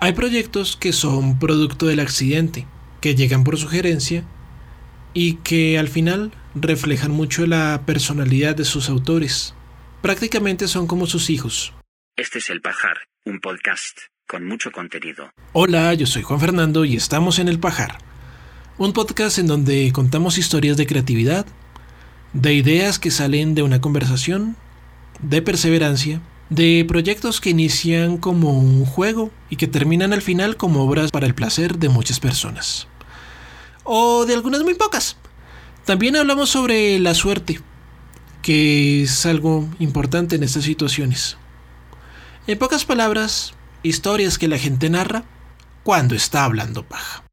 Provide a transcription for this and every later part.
Hay proyectos que son producto del accidente, que llegan por sugerencia y que al final reflejan mucho la personalidad de sus autores. Prácticamente son como sus hijos. Este es El Pajar, un podcast con mucho contenido. Hola, yo soy Juan Fernando y estamos en El Pajar, un podcast en donde contamos historias de creatividad, de ideas que salen de una conversación, de perseverancia, de proyectos que inician como un juego y que terminan al final como obras para el placer de muchas personas. O de algunas muy pocas. También hablamos sobre la suerte, que es algo importante en estas situaciones. En pocas palabras, historias que la gente narra cuando está hablando paja.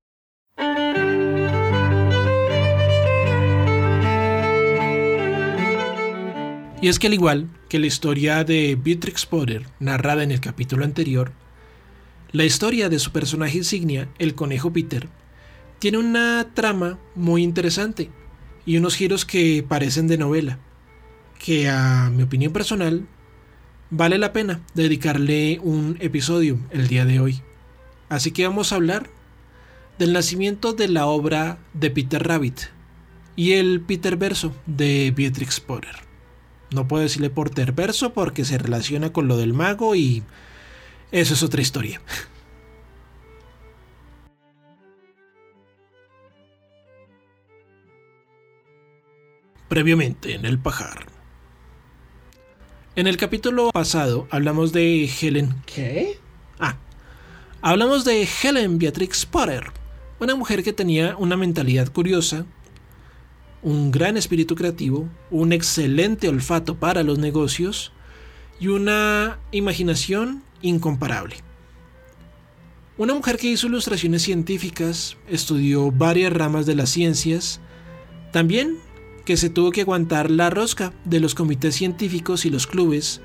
Y es que al igual que la historia de Beatrix Potter, narrada en el capítulo anterior, la historia de su personaje insignia, el conejo Peter, tiene una trama muy interesante y unos giros que parecen de novela, que a mi opinión personal vale la pena dedicarle un episodio el día de hoy. Así que vamos a hablar del nacimiento de la obra de Peter Rabbit y el Peter verso de Beatrix Potter. No puedo decirle Porter verso porque se relaciona con lo del mago y eso es otra historia. Previamente en el pajar. En el capítulo pasado hablamos de Helen. ¿Qué? Ah. Hablamos de Helen Beatrix Potter, una mujer que tenía una mentalidad curiosa, un gran espíritu creativo, un excelente olfato para los negocios y una imaginación incomparable. Una mujer que hizo ilustraciones científicas, estudió varias ramas de las ciencias, también que se tuvo que aguantar la rosca de los comités científicos y los clubes,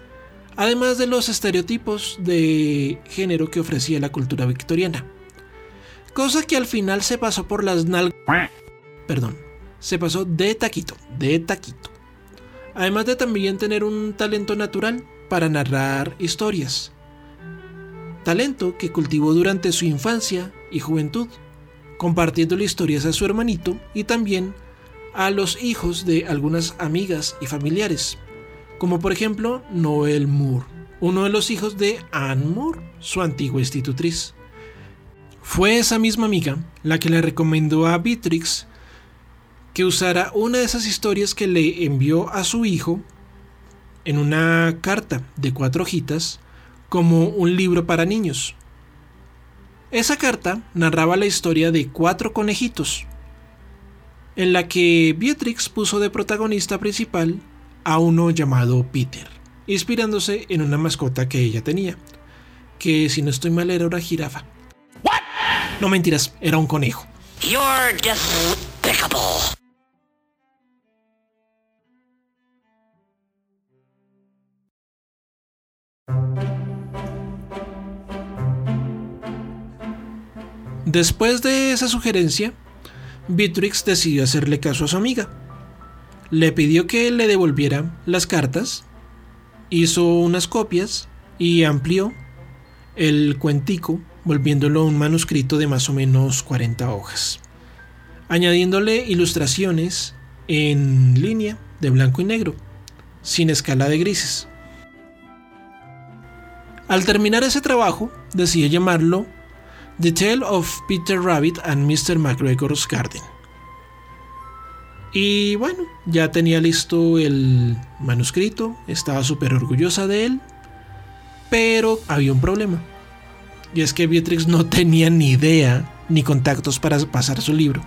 además de los estereotipos de género que ofrecía la cultura victoriana. Cosa que al final se pasó por las nalgas... Perdón, se pasó de taquito, de taquito. Además de también tener un talento natural para narrar historias. Talento que cultivó durante su infancia y juventud, compartiéndole historias a su hermanito y también a los hijos de algunas amigas y familiares, como por ejemplo Noel Moore, uno de los hijos de Anne Moore, su antigua institutriz. Fue esa misma amiga la que le recomendó a Beatrix que usara una de esas historias que le envió a su hijo en una carta de cuatro hojitas como un libro para niños. Esa carta narraba la historia de cuatro conejitos, en la que Beatrix puso de protagonista principal a uno llamado Peter, inspirándose en una mascota que ella tenía, que si no estoy mal era una jirafa. No mentiras, era un conejo. Después de esa sugerencia, Beatrix decidió hacerle caso a su amiga. Le pidió que le devolviera las cartas, hizo unas copias y amplió el cuentico, volviéndolo un manuscrito de más o menos 40 hojas, añadiéndole ilustraciones en línea de blanco y negro, sin escala de grises. Al terminar ese trabajo, decidió llamarlo The Tale of Peter Rabbit and Mr. McGregor's Garden. Y bueno, ya tenía listo el manuscrito, estaba súper orgullosa de él, pero había un problema. Y es que Beatrix no tenía ni idea ni contactos para pasar su libro.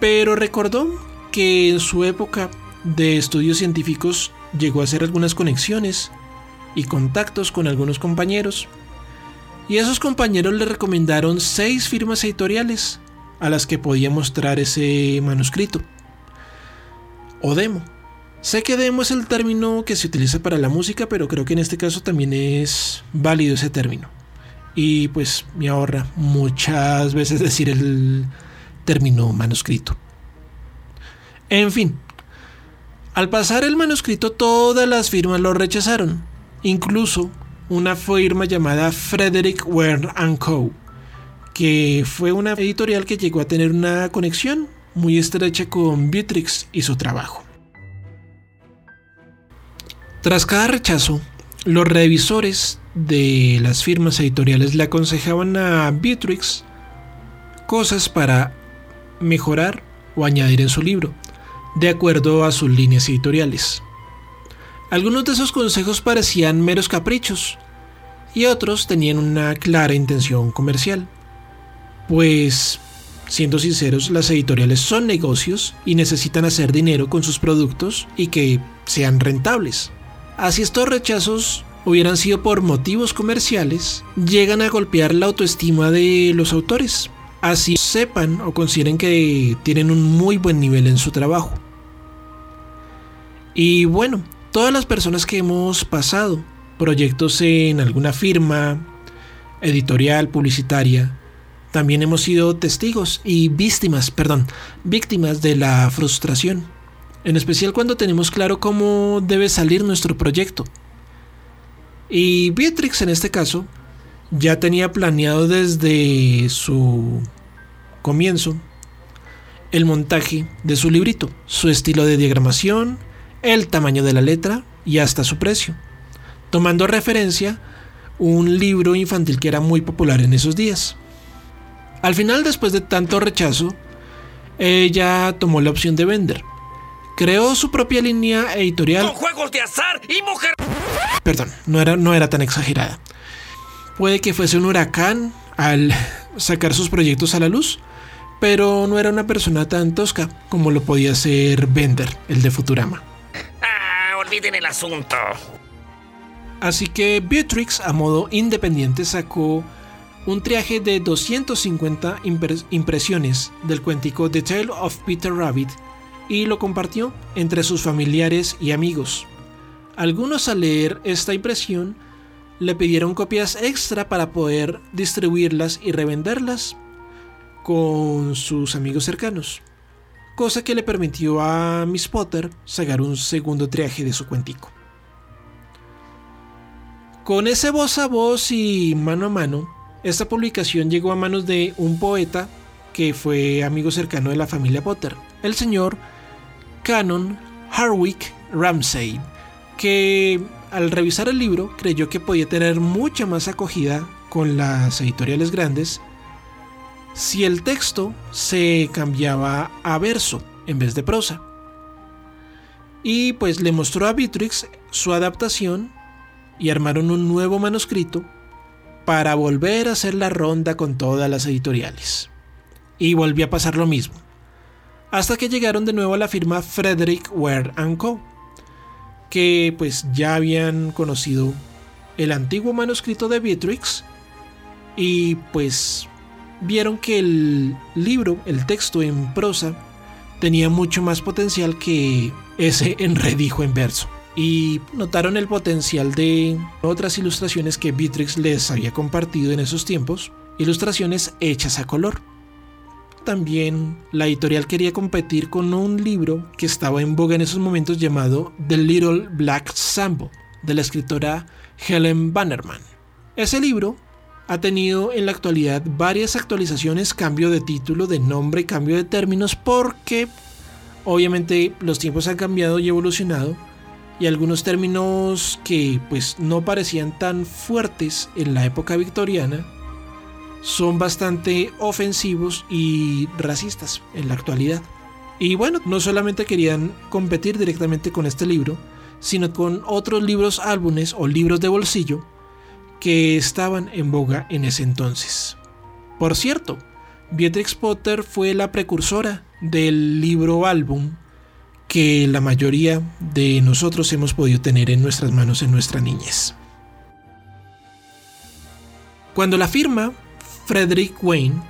Pero recordó que en su época de estudios científicos llegó a hacer algunas conexiones y contactos con algunos compañeros y esos compañeros le recomendaron seis firmas editoriales a las que podía mostrar ese manuscrito. O demo. Sé que demo es el término que se utiliza para la música, pero creo que en este caso también es válido ese término. Y pues me ahorra muchas veces decir el término manuscrito. En fin, al pasar el manuscrito todas las firmas lo rechazaron. Incluso una firma llamada Frederick Ware Co., que fue una editorial que llegó a tener una conexión muy estrecha con Beatrix y su trabajo. Tras cada rechazo, los revisores de las firmas editoriales le aconsejaban a Beatrix cosas para mejorar o añadir en su libro, de acuerdo a sus líneas editoriales. Algunos de esos consejos parecían meros caprichos y otros tenían una clara intención comercial. Pues, siendo sinceros, las editoriales son negocios y necesitan hacer dinero con sus productos y que sean rentables. Así estos rechazos hubieran sido por motivos comerciales, llegan a golpear la autoestima de los autores. Así sepan o consideren que tienen un muy buen nivel en su trabajo. Y bueno, todas las personas que hemos pasado proyectos en alguna firma, editorial, publicitaria, también hemos sido testigos y víctimas, perdón, víctimas de la frustración, en especial cuando tenemos claro cómo debe salir nuestro proyecto. Y Beatrix en este caso ya tenía planeado desde su comienzo el montaje de su librito, su estilo de diagramación, el tamaño de la letra y hasta su precio, tomando referencia un libro infantil que era muy popular en esos días. Al final, después de tanto rechazo, ella tomó la opción de vender. Creó su propia línea editorial. Con juegos de azar y mujer. Perdón, no era, no era tan exagerada. Puede que fuese un huracán al sacar sus proyectos a la luz, pero no era una persona tan tosca como lo podía ser Bender, el de Futurama olviden el asunto. Así que Beatrix, a modo independiente, sacó un triaje de 250 impresiones del cuentico The Tale of Peter Rabbit y lo compartió entre sus familiares y amigos. Algunos al leer esta impresión le pidieron copias extra para poder distribuirlas y revenderlas con sus amigos cercanos cosa que le permitió a Miss Potter sacar un segundo triaje de su cuentico. Con ese voz a voz y mano a mano, esta publicación llegó a manos de un poeta que fue amigo cercano de la familia Potter, el señor Canon Harwick Ramsay, que al revisar el libro creyó que podía tener mucha más acogida con las editoriales grandes si el texto se cambiaba a verso en vez de prosa. Y pues le mostró a Beatrix su adaptación y armaron un nuevo manuscrito para volver a hacer la ronda con todas las editoriales. Y volvió a pasar lo mismo. Hasta que llegaron de nuevo a la firma Frederick Ware Co. Que pues ya habían conocido el antiguo manuscrito de Beatrix. Y pues vieron que el libro, el texto en prosa, tenía mucho más potencial que ese enredijo en verso. Y notaron el potencial de otras ilustraciones que Beatrix les había compartido en esos tiempos, ilustraciones hechas a color. También la editorial quería competir con un libro que estaba en boga en esos momentos llamado The Little Black Sambo, de la escritora Helen Bannerman. Ese libro ha tenido en la actualidad varias actualizaciones, cambio de título, de nombre, cambio de términos, porque obviamente los tiempos han cambiado y evolucionado y algunos términos que pues no parecían tan fuertes en la época victoriana son bastante ofensivos y racistas en la actualidad. Y bueno, no solamente querían competir directamente con este libro, sino con otros libros álbumes o libros de bolsillo que estaban en boga en ese entonces. Por cierto, Beatrix Potter fue la precursora del libro álbum que la mayoría de nosotros hemos podido tener en nuestras manos en nuestra niñez. Cuando la firma Frederick Wayne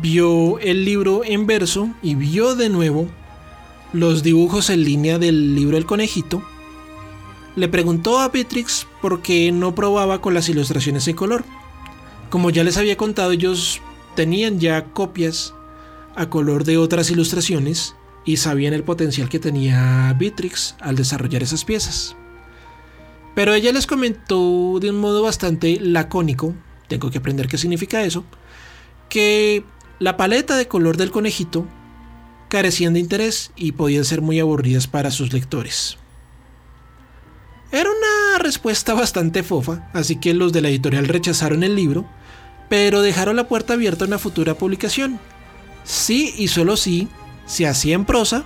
vio el libro en verso y vio de nuevo los dibujos en línea del libro El Conejito, le preguntó a Beatrix por qué no probaba con las ilustraciones en color. Como ya les había contado, ellos tenían ya copias a color de otras ilustraciones y sabían el potencial que tenía Beatrix al desarrollar esas piezas. Pero ella les comentó de un modo bastante lacónico, tengo que aprender qué significa eso, que la paleta de color del conejito carecían de interés y podían ser muy aburridas para sus lectores. Era una respuesta bastante fofa, así que los de la editorial rechazaron el libro, pero dejaron la puerta abierta a una futura publicación. Sí y solo sí, se hacía en prosa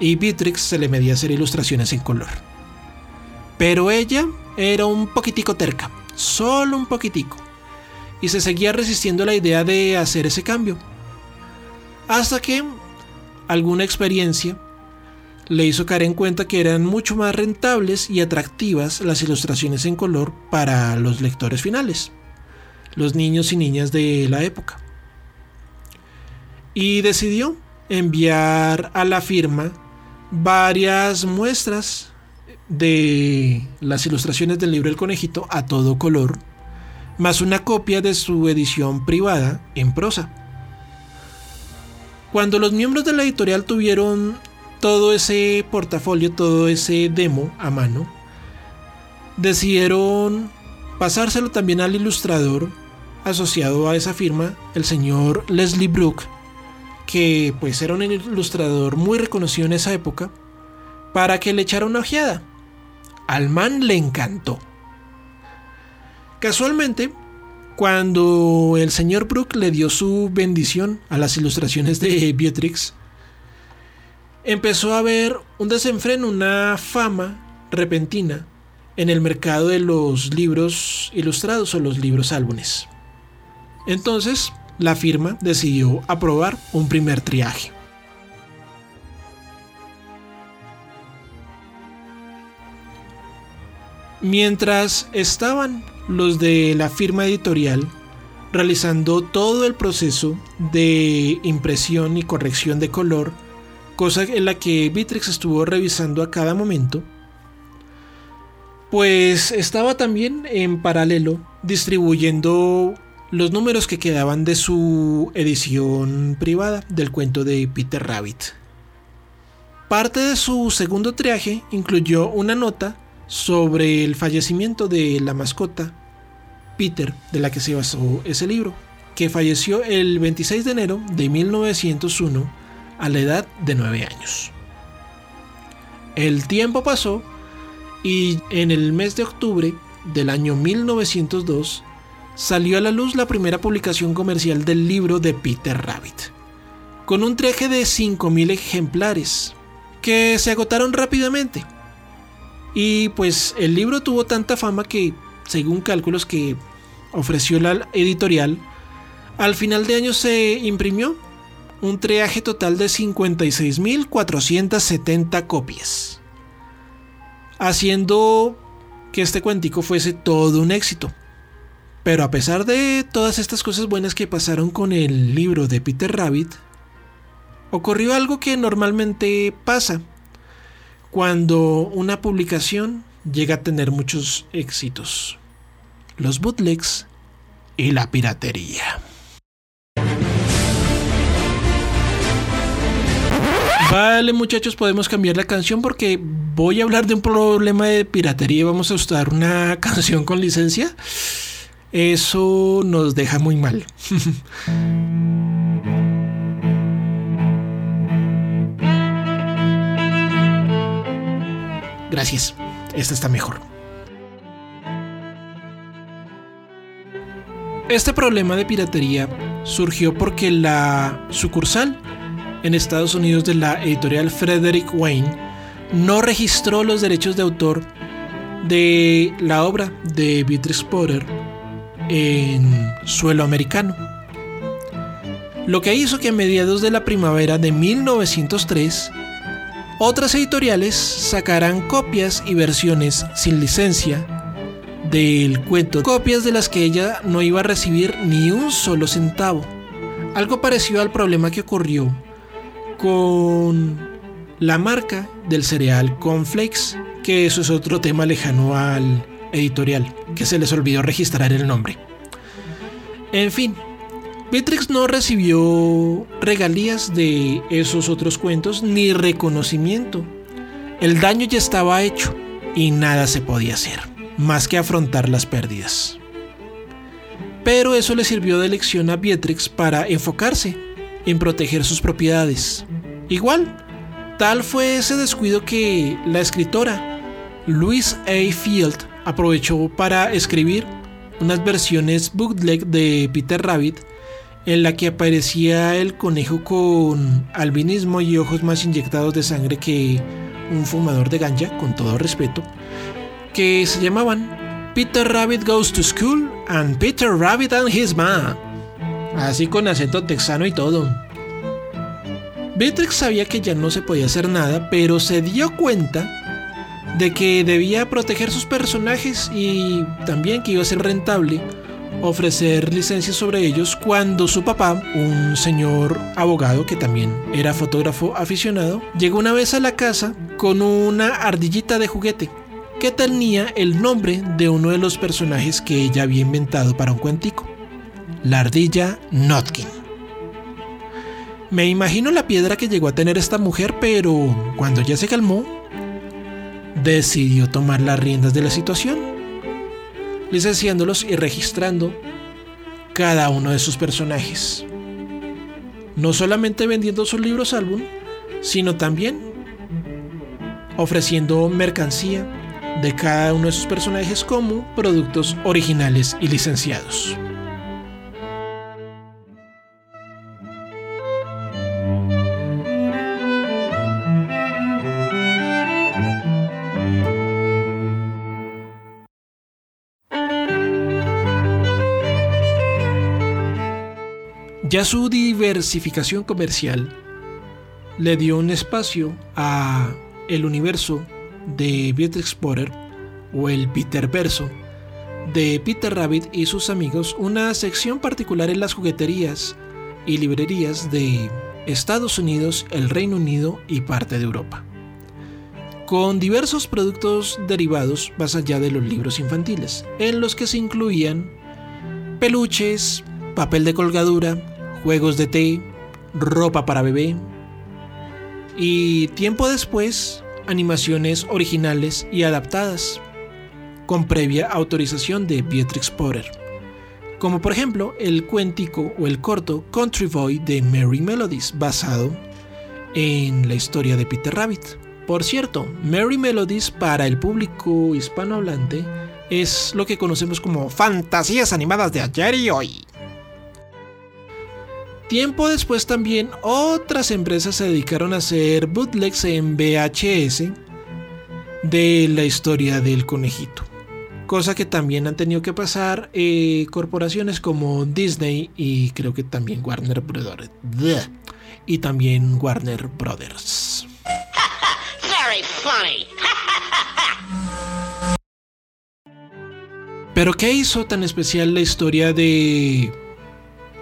y Beatrix se le medía hacer ilustraciones en color. Pero ella era un poquitico terca, solo un poquitico, y se seguía resistiendo a la idea de hacer ese cambio. Hasta que alguna experiencia le hizo caer en cuenta que eran mucho más rentables y atractivas las ilustraciones en color para los lectores finales, los niños y niñas de la época. Y decidió enviar a la firma varias muestras de las ilustraciones del libro El Conejito a todo color, más una copia de su edición privada en prosa. Cuando los miembros de la editorial tuvieron todo ese portafolio, todo ese demo a mano, decidieron pasárselo también al ilustrador asociado a esa firma, el señor Leslie Brooke, que pues era un ilustrador muy reconocido en esa época, para que le echara una ojeada. Al man le encantó. Casualmente, cuando el señor Brooke le dio su bendición a las ilustraciones de Beatrix, empezó a haber un desenfreno, una fama repentina en el mercado de los libros ilustrados o los libros álbumes. Entonces, la firma decidió aprobar un primer triaje. Mientras estaban los de la firma editorial realizando todo el proceso de impresión y corrección de color, cosa en la que Bitrix estuvo revisando a cada momento, pues estaba también en paralelo distribuyendo los números que quedaban de su edición privada del cuento de Peter Rabbit. Parte de su segundo triaje incluyó una nota sobre el fallecimiento de la mascota Peter, de la que se basó ese libro, que falleció el 26 de enero de 1901 a la edad de 9 años. El tiempo pasó y en el mes de octubre del año 1902 salió a la luz la primera publicación comercial del libro de Peter Rabbit, con un traje de 5.000 ejemplares, que se agotaron rápidamente. Y pues el libro tuvo tanta fama que, según cálculos que ofreció la editorial, al final de año se imprimió un triaje total de 56.470 copias, haciendo que este cuentico fuese todo un éxito. Pero a pesar de todas estas cosas buenas que pasaron con el libro de Peter Rabbit, ocurrió algo que normalmente pasa cuando una publicación llega a tener muchos éxitos. Los bootlegs y la piratería. Vale muchachos, podemos cambiar la canción porque voy a hablar de un problema de piratería y vamos a usar una canción con licencia. Eso nos deja muy mal. Gracias. Esta está mejor. Este problema de piratería surgió porque la sucursal en Estados Unidos de la editorial Frederick Wayne no registró los derechos de autor de la obra de Beatrice Potter en suelo americano. Lo que hizo que a mediados de la primavera de 1903, otras editoriales sacaran copias y versiones sin licencia del cuento, copias de las que ella no iba a recibir ni un solo centavo. Algo parecido al problema que ocurrió con la marca del cereal Conflex, que eso es otro tema lejano al editorial, que se les olvidó registrar el nombre. En fin, Beatrix no recibió regalías de esos otros cuentos ni reconocimiento. El daño ya estaba hecho. y nada se podía hacer, más que afrontar las pérdidas. Pero eso le sirvió de lección a Beatrix para enfocarse en proteger sus propiedades. Igual, tal fue ese descuido que la escritora Louise A. Field aprovechó para escribir unas versiones bootleg de Peter Rabbit en la que aparecía el conejo con albinismo y ojos más inyectados de sangre que un fumador de ganja, con todo respeto, que se llamaban Peter Rabbit Goes to School and Peter Rabbit and His Mom. Así con acento texano y todo. Beatrix sabía que ya no se podía hacer nada, pero se dio cuenta de que debía proteger sus personajes y también que iba a ser rentable ofrecer licencias sobre ellos cuando su papá, un señor abogado que también era fotógrafo aficionado, llegó una vez a la casa con una ardillita de juguete que tenía el nombre de uno de los personajes que ella había inventado para un cuentico, la ardilla Notkin. Me imagino la piedra que llegó a tener esta mujer, pero cuando ya se calmó, decidió tomar las riendas de la situación licenciándolos y registrando cada uno de sus personajes. No solamente vendiendo sus libros álbum, sino también ofreciendo mercancía de cada uno de sus personajes como productos originales y licenciados. Ya su diversificación comercial le dio un espacio a el universo de Beatrix Potter o el Peterverso de Peter Rabbit y sus amigos, una sección particular en las jugueterías y librerías de Estados Unidos, el Reino Unido y parte de Europa, con diversos productos derivados más allá de los libros infantiles, en los que se incluían peluches, papel de colgadura, juegos de té, ropa para bebé y tiempo después animaciones originales y adaptadas con previa autorización de Beatrix Potter, como por ejemplo el cuéntico o el corto Country Boy de Merry Melodies basado en la historia de Peter Rabbit. Por cierto, Merry Melodies para el público hispanohablante es lo que conocemos como fantasías animadas de ayer y hoy. Tiempo después también otras empresas se dedicaron a hacer bootlegs en VHS de la historia del conejito. Cosa que también han tenido que pasar eh, corporaciones como Disney y creo que también Warner Brothers. Y también Warner Brothers. Pero ¿qué hizo tan especial la historia de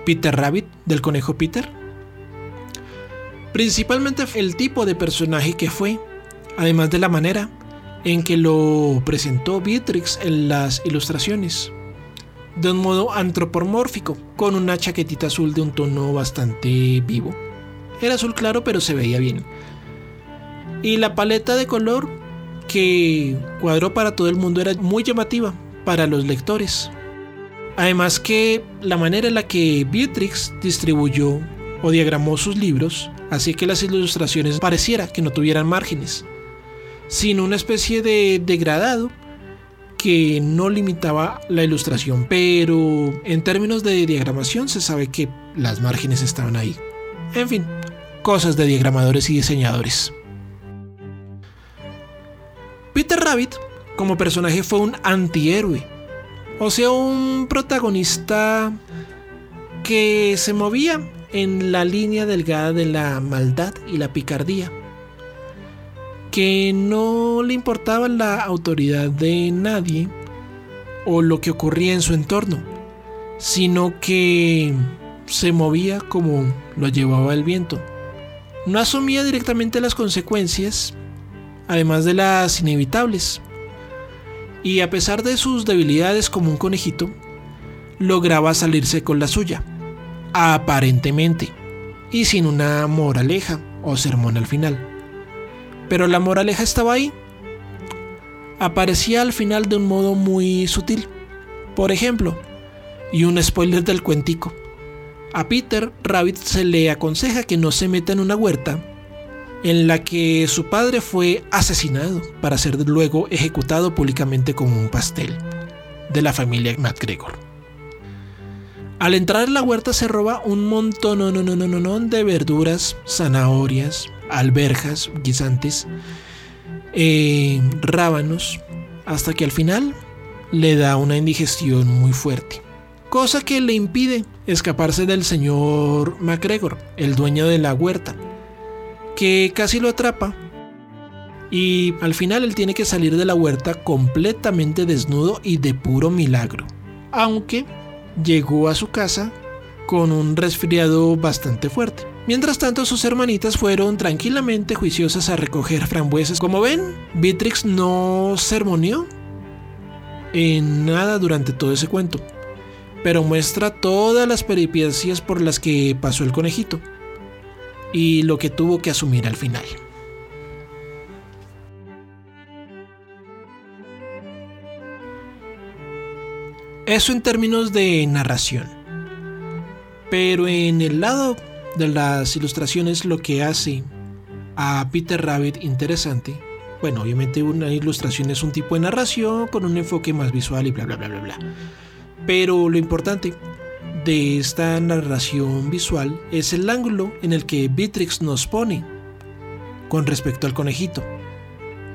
Peter Rabbit del conejo Peter? Principalmente el tipo de personaje que fue, además de la manera en que lo presentó Beatrix en las ilustraciones. De un modo antropomórfico, con una chaquetita azul de un tono bastante vivo. Era azul claro pero se veía bien. Y la paleta de color que cuadró para todo el mundo era muy llamativa para los lectores. Además que la manera en la que Beatrix distribuyó o diagramó sus libros hacía que las ilustraciones pareciera que no tuvieran márgenes, sino una especie de degradado que no limitaba la ilustración, pero en términos de diagramación se sabe que las márgenes estaban ahí. En fin, cosas de diagramadores y diseñadores. Peter Rabbit como personaje fue un antihéroe o sea, un protagonista que se movía en la línea delgada de la maldad y la picardía. Que no le importaba la autoridad de nadie o lo que ocurría en su entorno, sino que se movía como lo llevaba el viento. No asumía directamente las consecuencias, además de las inevitables, y a pesar de sus debilidades como un conejito, lograba salirse con la suya, aparentemente, y sin una moraleja o sermón al final. Pero la moraleja estaba ahí. aparecía al final de un modo muy sutil. Por ejemplo, y un spoiler del cuentico, a Peter Rabbit se le aconseja que no se meta en una huerta en la que su padre fue asesinado para ser luego ejecutado públicamente con un pastel de la familia MacGregor. Al entrar en la huerta se roba un montón de verduras, zanahorias, alberjas, guisantes, eh, rábanos, hasta que al final le da una indigestión muy fuerte. Cosa que le impide escaparse del señor MacGregor, el dueño de la huerta, que casi lo atrapa. Y al final él tiene que salir de la huerta completamente desnudo y de puro milagro. Aunque llegó a su casa con un resfriado bastante fuerte. Mientras tanto, sus hermanitas fueron tranquilamente juiciosas a recoger frambuesas. Como ven, Beatrix no sermoneó en nada durante todo ese cuento, pero muestra todas las peripecias por las que pasó el conejito y lo que tuvo que asumir al final. Eso en términos de narración. Pero en el lado de las ilustraciones lo que hace a Peter Rabbit interesante, bueno, obviamente una ilustración es un tipo de narración con un enfoque más visual y bla bla bla bla bla. Pero lo importante de esta narración visual es el ángulo en el que Beatrix nos pone con respecto al conejito.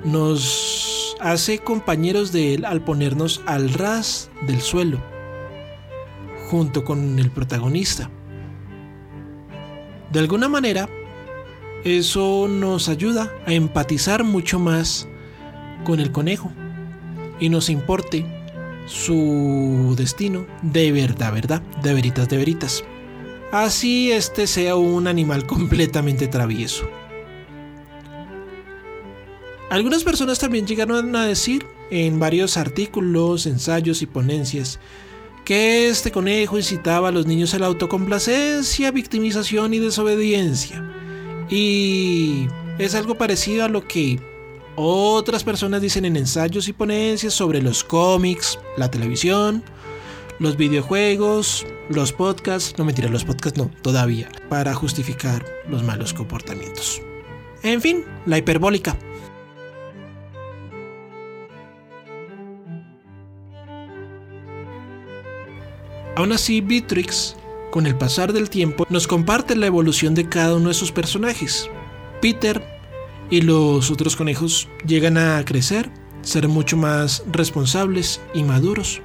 Nos hace compañeros de él al ponernos al ras del suelo, junto con el protagonista. De alguna manera, eso nos ayuda a empatizar mucho más con el conejo y nos importe su destino de verdad, verdad, de veritas, de veritas. Así este sea un animal completamente travieso. Algunas personas también llegaron a decir en varios artículos, ensayos y ponencias que este conejo incitaba a los niños a la autocomplacencia, victimización y desobediencia. Y es algo parecido a lo que otras personas dicen en ensayos y ponencias sobre los cómics, la televisión, los videojuegos, los podcasts, no mentira, los podcasts no, todavía, para justificar los malos comportamientos. En fin, la hiperbólica. Aún así, Beatrix, con el pasar del tiempo, nos comparte la evolución de cada uno de sus personajes. Peter y los otros conejos llegan a crecer, ser mucho más responsables y maduros.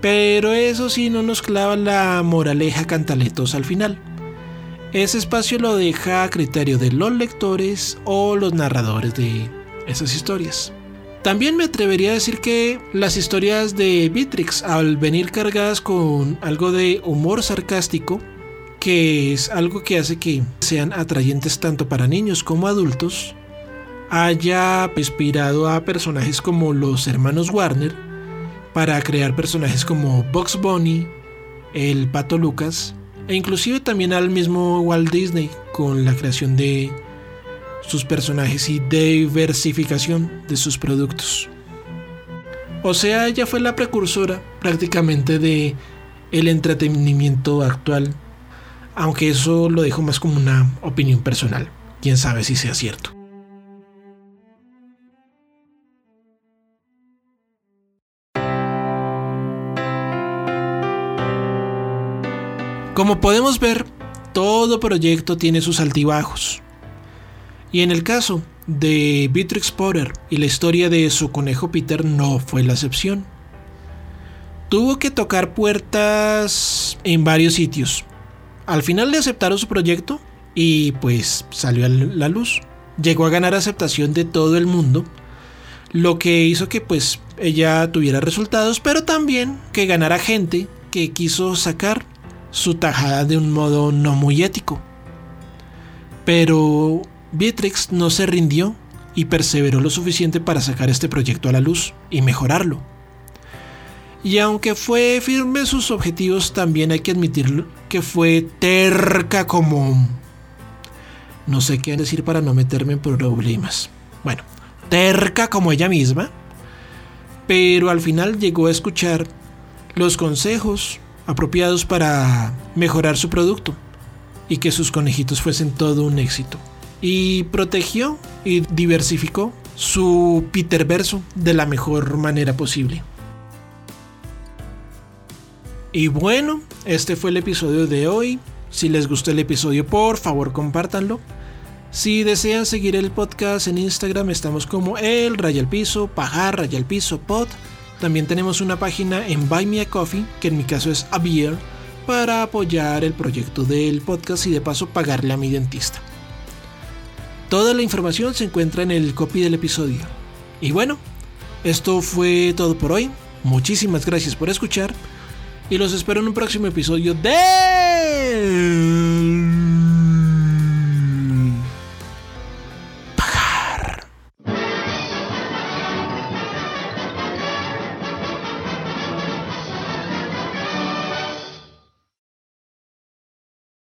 Pero eso sí no nos clava la moraleja cantaletos al final. Ese espacio lo deja a criterio de los lectores o los narradores de esas historias. También me atrevería a decir que las historias de Beatrix, al venir cargadas con algo de humor sarcástico, que es algo que hace que sean atrayentes tanto para niños como adultos, haya inspirado a personajes como los hermanos Warner para crear personajes como Box Bunny, el Pato Lucas e inclusive también al mismo Walt Disney con la creación de sus personajes y diversificación de sus productos. O sea, ella fue la precursora prácticamente de el entretenimiento actual, aunque eso lo dejo más como una opinión personal. Quién sabe si sea cierto. Como podemos ver, todo proyecto tiene sus altibajos. Y en el caso de Beatrix Potter y la historia de su conejo Peter no fue la excepción. Tuvo que tocar puertas en varios sitios. Al final le aceptaron su proyecto y pues salió a la luz. Llegó a ganar aceptación de todo el mundo, lo que hizo que pues ella tuviera resultados, pero también que ganara gente que quiso sacar su tajada de un modo no muy ético. Pero Beatrix no se rindió y perseveró lo suficiente para sacar este proyecto a la luz y mejorarlo. Y aunque fue firme sus objetivos, también hay que admitir que fue terca como... No sé qué decir para no meterme en problemas. Bueno, terca como ella misma, pero al final llegó a escuchar los consejos apropiados para mejorar su producto y que sus conejitos fuesen todo un éxito. Y protegió y diversificó su Peterverso de la mejor manera posible. Y bueno, este fue el episodio de hoy. Si les gustó el episodio, por favor compártanlo. Si desean seguir el podcast en Instagram, estamos como el Rayal Piso, Pajar Rayal Piso Pod. También tenemos una página en Buy Me a Coffee, que en mi caso es a Beer, para apoyar el proyecto del podcast y de paso pagarle a mi dentista. Toda la información se encuentra en el copy del episodio. Y bueno, esto fue todo por hoy. Muchísimas gracias por escuchar y los espero en un próximo episodio de